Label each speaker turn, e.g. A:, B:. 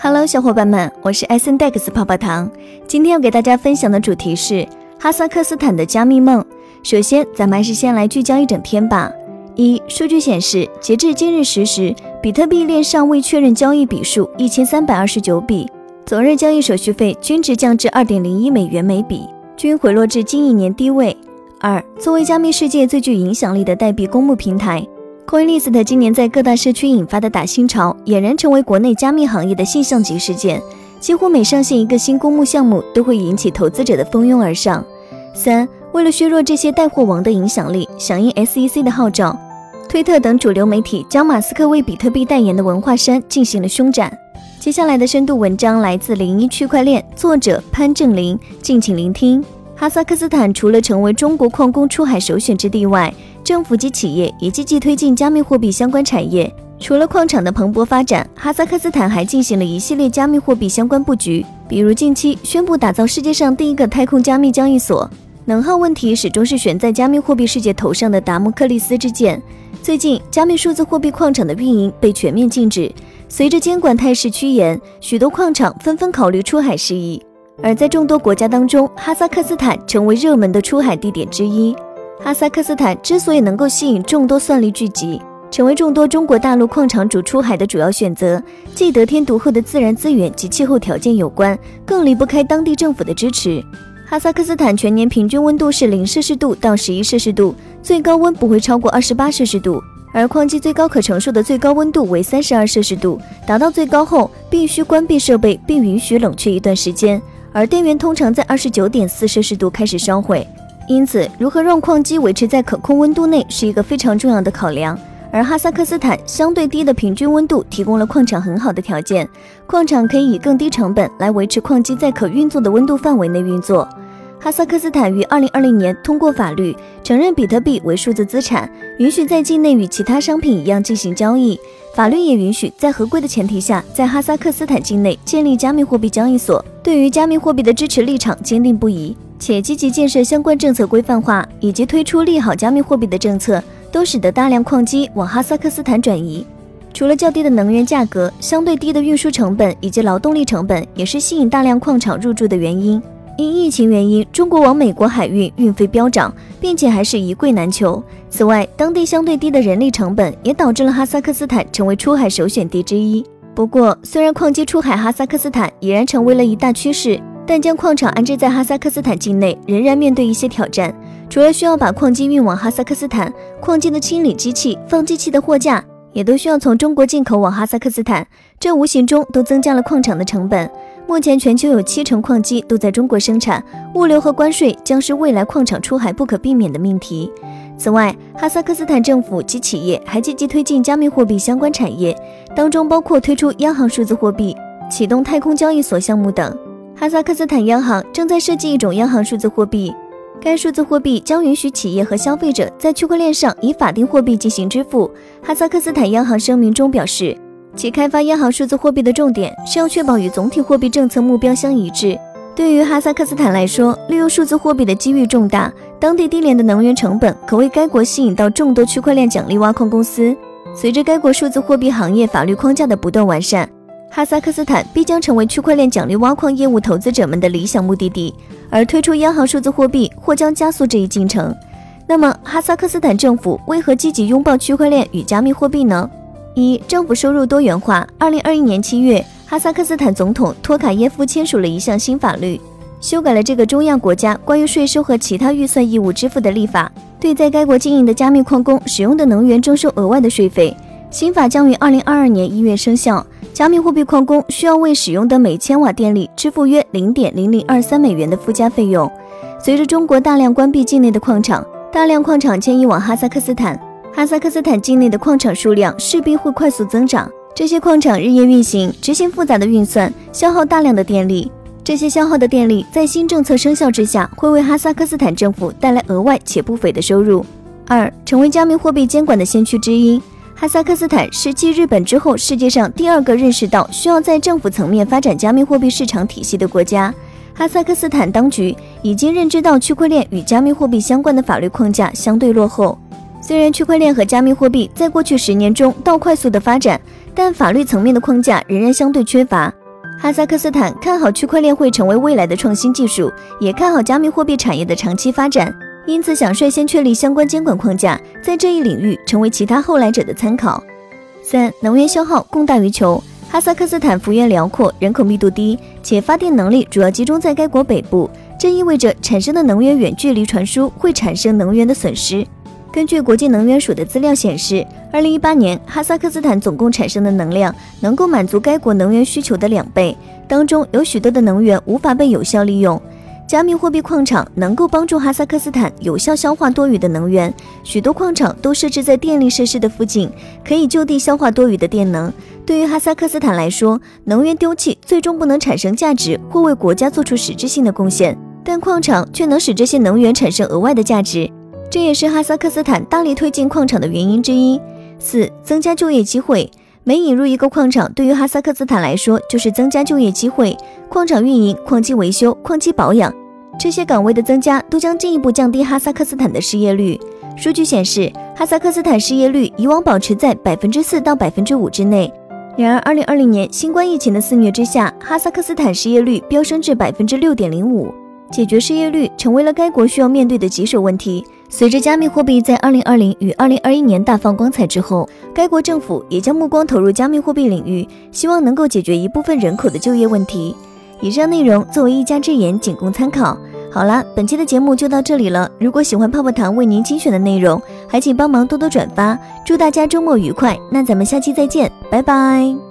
A: Hello，小伙伴们，我是 S N Dex 泡泡糖。今天要给大家分享的主题是哈萨克斯坦的加密梦。首先，咱们还是先来聚焦一整天吧。一、数据显示，截至今日十时，比特币链上未确认交易笔数一千三百二十九笔，昨日交易手续费均值降至二点零一美元每笔，均回落至近一年低位。二、作为加密世界最具影响力的代币公募平台。Coinlist 今年在各大社区引发的打新潮，俨然成为国内加密行业的现象级事件。几乎每上线一个新公募项目，都会引起投资者的蜂拥而上。三，为了削弱这些带货王的影响力，响应 SEC 的号召，推特等主流媒体将马斯克为比特币代言的文化衫进行了凶斩。接下来的深度文章来自零一区块链，作者潘正林，敬请聆听。哈萨克斯坦除了成为中国矿工出海首选之地外，政府及企业也积极推进加密货币相关产业。除了矿场的蓬勃发展，哈萨克斯坦还进行了一系列加密货币相关布局，比如近期宣布打造世界上第一个太空加密交易所。能耗问题始终是悬在加密货币世界头上的达摩克利斯之剑。最近，加密数字货币矿场的运营被全面禁止，随着监管态势趋严，许多矿场纷纷考虑出海事宜。而在众多国家当中，哈萨克斯坦成为热门的出海地点之一。哈萨克斯坦之所以能够吸引众多算力聚集，成为众多中国大陆矿场主出海的主要选择，既得天独厚的自然资源及气候条件有关，更离不开当地政府的支持。哈萨克斯坦全年平均温度是零摄氏度到十一摄氏度，最高温不会超过二十八摄氏度，而矿机最高可承受的最高温度为三十二摄氏度，达到最高后必须关闭设备并允许冷却一段时间。而电源通常在二十九点四摄氏度开始烧毁，因此如何让矿机维持在可控温度内是一个非常重要的考量。而哈萨克斯坦相对低的平均温度提供了矿场很好的条件，矿场可以以更低成本来维持矿机在可运作的温度范围内运作。哈萨克斯坦于二零二零年通过法律承认比特币为数字资产，允许在境内与其他商品一样进行交易。法律也允许在合规的前提下，在哈萨克斯坦境内建立加密货币交易所。对于加密货币的支持立场坚定不移，且积极建设相关政策规范化，以及推出利好加密货币的政策，都使得大量矿机往哈萨克斯坦转移。除了较低的能源价格，相对低的运输成本以及劳动力成本，也是吸引大量矿场入驻的原因。因疫情原因，中国往美国海运运费飙涨，并且还是一贵难求。此外，当地相对低的人力成本也导致了哈萨克斯坦成为出海首选地之一。不过，虽然矿机出海哈萨克斯坦已然成为了一大趋势，但将矿场安置在哈萨克斯坦境内仍然面对一些挑战。除了需要把矿机运往哈萨克斯坦，矿机的清理机器、放机器的货架也都需要从中国进口往哈萨克斯坦，这无形中都增加了矿场的成本。目前，全球有七成矿机都在中国生产，物流和关税将是未来矿场出海不可避免的命题。此外，哈萨克斯坦政府及企业还积极推进加密货币相关产业，当中包括推出央行数字货币、启动太空交易所项目等。哈萨克斯坦央行正在设计一种央行数字货币，该数字货币将允许企业和消费者在区块链上以法定货币进行支付。哈萨克斯坦央行声明中表示。其开发央行数字货币的重点是要确保与总体货币政策目标相一致。对于哈萨克斯坦来说，利用数字货币的机遇重大，当地低廉的能源成本可为该国吸引到众多区块链奖励挖矿公司。随着该国数字货币行业法律框架的不断完善，哈萨克斯坦必将成为区块链奖励挖矿业务投资者们的理想目的地。而推出央行数字货币或将加速这一进程。那么，哈萨克斯坦政府为何积极拥抱区块链与加密货币呢？一、政府收入多元化。二零二一年七月，哈萨克斯坦总统托卡耶夫签署了一项新法律，修改了这个中亚国家关于税收和其他预算义务支付的立法，对在该国经营的加密矿工使用的能源征收额外的税费。新法将于二零二二年一月生效，加密货币矿工需要为使用的每千瓦电力支付约零点零零二三美元的附加费用。随着中国大量关闭境内的矿场，大量矿场迁移往哈萨克斯坦。哈萨克斯坦境内的矿场数量势必会快速增长，这些矿场日夜运行，执行复杂的运算，消耗大量的电力。这些消耗的电力在新政策生效之下，会为哈萨克斯坦政府带来额外且不菲的收入。二，成为加密货币监管的先驱之一，哈萨克斯坦是继日本之后世界上第二个认识到需要在政府层面发展加密货币市场体系的国家。哈萨克斯坦当局已经认知到区块链与加密货币相关的法律框架相对落后。虽然区块链和加密货币在过去十年中到快速的发展，但法律层面的框架仍然相对缺乏。哈萨克斯坦看好区块链会成为未来的创新技术，也看好加密货币产业的长期发展，因此想率先确立相关监管框架，在这一领域成为其他后来者的参考。三、能源消耗供大于求。哈萨克斯坦幅员辽阔，人口密度低，且发电能力主要集中在该国北部，这意味着产生的能源远距离传输会产生能源的损失。根据国际能源署的资料显示，二零一八年哈萨克斯坦总共产生的能量能够满足该国能源需求的两倍，当中有许多的能源无法被有效利用。加密货币矿场能够帮助哈萨克斯坦有效消化多余的能源，许多矿场都设置在电力设施的附近，可以就地消化多余的电能。对于哈萨克斯坦来说，能源丢弃最终不能产生价值或为国家做出实质性的贡献，但矿场却能使这些能源产生额外的价值。这也是哈萨克斯坦大力推进矿场的原因之一。四、增加就业机会。每引入一个矿场，对于哈萨克斯坦来说，就是增加就业机会。矿场运营、矿机维修、矿机保养，这些岗位的增加，都将进一步降低哈萨克斯坦的失业率。数据显示，哈萨克斯坦失业率以往保持在百分之四到百分之五之内。然而，二零二零年新冠疫情的肆虐之下，哈萨克斯坦失业率飙升至百分之六点零五。解决失业率成为了该国需要面对的棘手问题。随着加密货币在二零二零与二零二一年大放光彩之后，该国政府也将目光投入加密货币领域，希望能够解决一部分人口的就业问题。以上内容作为一家之言，仅供参考。好了，本期的节目就到这里了。如果喜欢泡泡糖为您精选的内容，还请帮忙多多转发。祝大家周末愉快！那咱们下期再见，拜拜。